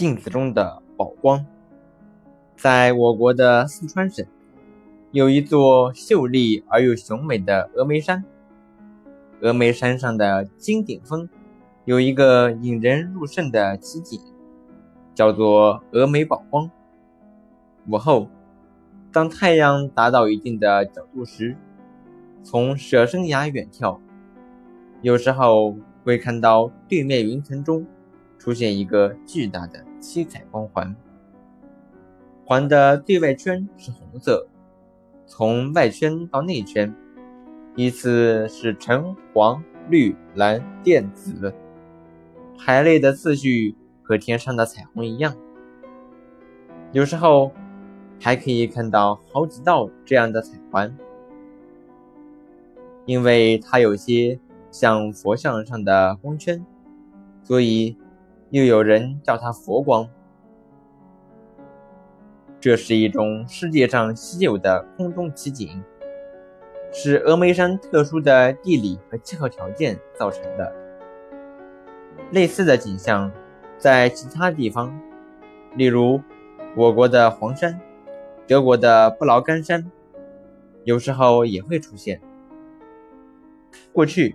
镜子中的宝光，在我国的四川省，有一座秀丽而又雄伟的峨眉山。峨眉山上的金顶峰，有一个引人入胜的奇景，叫做峨眉宝光。午后，当太阳达到一定的角度时，从舍身崖远眺，有时候会看到对面云层中。出现一个巨大的七彩光环，环的对外圈是红色，从外圈到内圈依次是橙、黄、绿、蓝、靛、紫，排列的次序和天上的彩虹一样。有时候还可以看到好几道这样的彩环，因为它有些像佛像上的光圈，所以。又有人叫它佛光，这是一种世界上稀有的空中奇景，是峨眉山特殊的地理和气候条件造成的。类似的景象在其他地方，例如我国的黄山、德国的布劳干山，有时候也会出现。过去，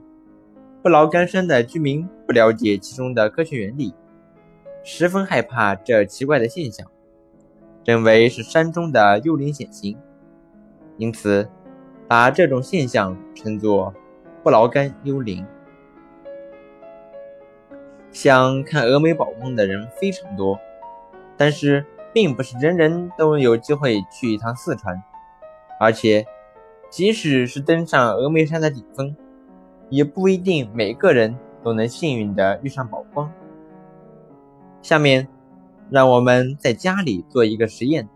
布劳干山的居民不了解其中的科学原理。十分害怕这奇怪的现象，认为是山中的幽灵显形，因此把这种现象称作“不劳干幽灵”。想看峨眉宝光的人非常多，但是并不是人人都有机会去一趟四川，而且即使是登上峨眉山的顶峰，也不一定每个人都能幸运的遇上宝光。下面，让我们在家里做一个实验，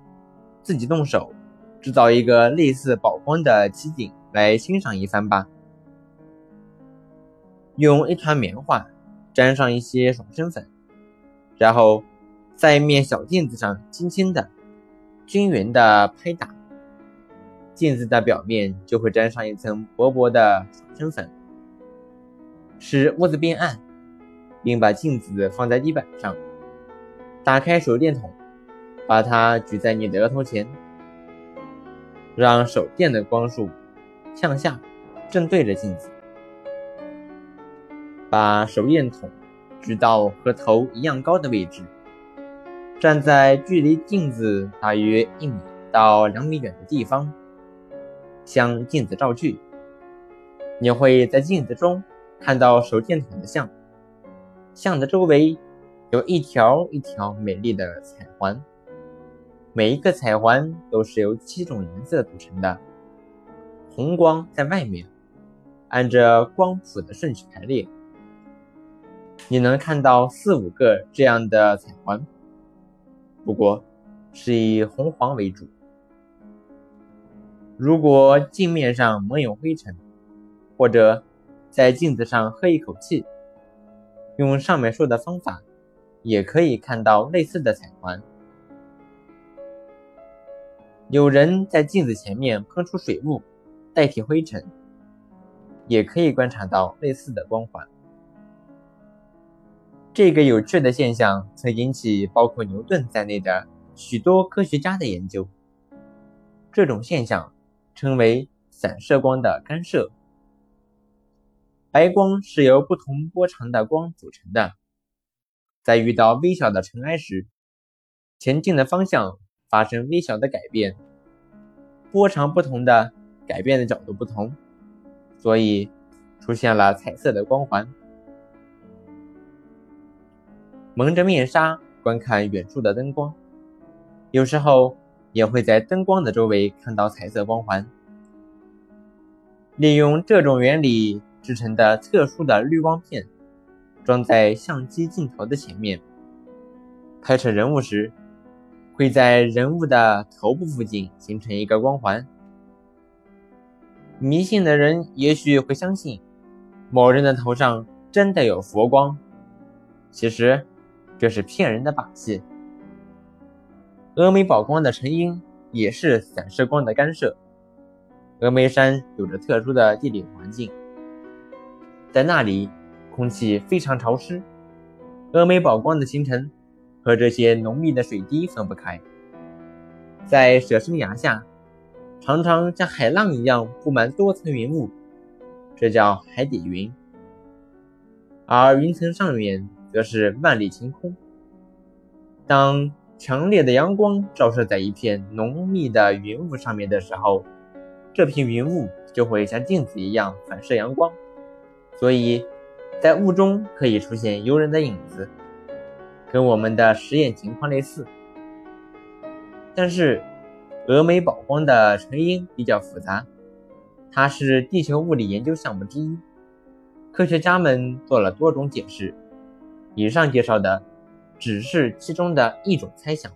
自己动手制造一个类似宝光的奇景来欣赏一番吧。用一团棉花沾上一些爽身粉，然后在一面小镜子上轻轻的、均匀的拍打，镜子的表面就会沾上一层薄薄的爽身粉，使屋子变暗，并把镜子放在地板上。打开手电筒，把它举在你的额头前，让手电的光束向下，正对着镜子。把手电筒举到和头一样高的位置，站在距离镜子大约一米到两米远的地方，向镜子照去。你会在镜子中看到手电筒的像，像的周围。有一条一条美丽的彩环，每一个彩环都是由七种颜色组成的。红光在外面，按着光谱的顺序排列。你能看到四五个这样的彩环，不过是以红黄为主。如果镜面上蒙有灰尘，或者在镜子上喝一口气，用上面说的方法。也可以看到类似的彩环。有人在镜子前面喷出水雾，代替灰尘，也可以观察到类似的光环。这个有趣的现象曾引起包括牛顿在内的许多科学家的研究。这种现象称为散射光的干涉。白光是由不同波长的光组成的。在遇到微小的尘埃时，前进的方向发生微小的改变，波长不同的改变的角度不同，所以出现了彩色的光环。蒙着面纱观看远处的灯光，有时候也会在灯光的周围看到彩色光环。利用这种原理制成的特殊的滤光片。装在相机镜头的前面，拍摄人物时，会在人物的头部附近形成一个光环。迷信的人也许会相信，某人的头上真的有佛光，其实这是骗人的把戏。峨眉宝光的成因也是散射光的干涉。峨眉山有着特殊的地理环境，在那里。空气非常潮湿，峨眉宝光的形成和这些浓密的水滴分不开，在舍身崖下，常常像海浪一样布满多层云雾，这叫海底云。而云层上面则是万里晴空。当强烈的阳光照射在一片浓密的云雾上面的时候，这片云雾就会像镜子一样反射阳光，所以在雾中可以出现游人的影子。跟我们的实验情况类似，但是峨眉宝光的成因比较复杂，它是地球物理研究项目之一，科学家们做了多种解释，以上介绍的只是其中的一种猜想。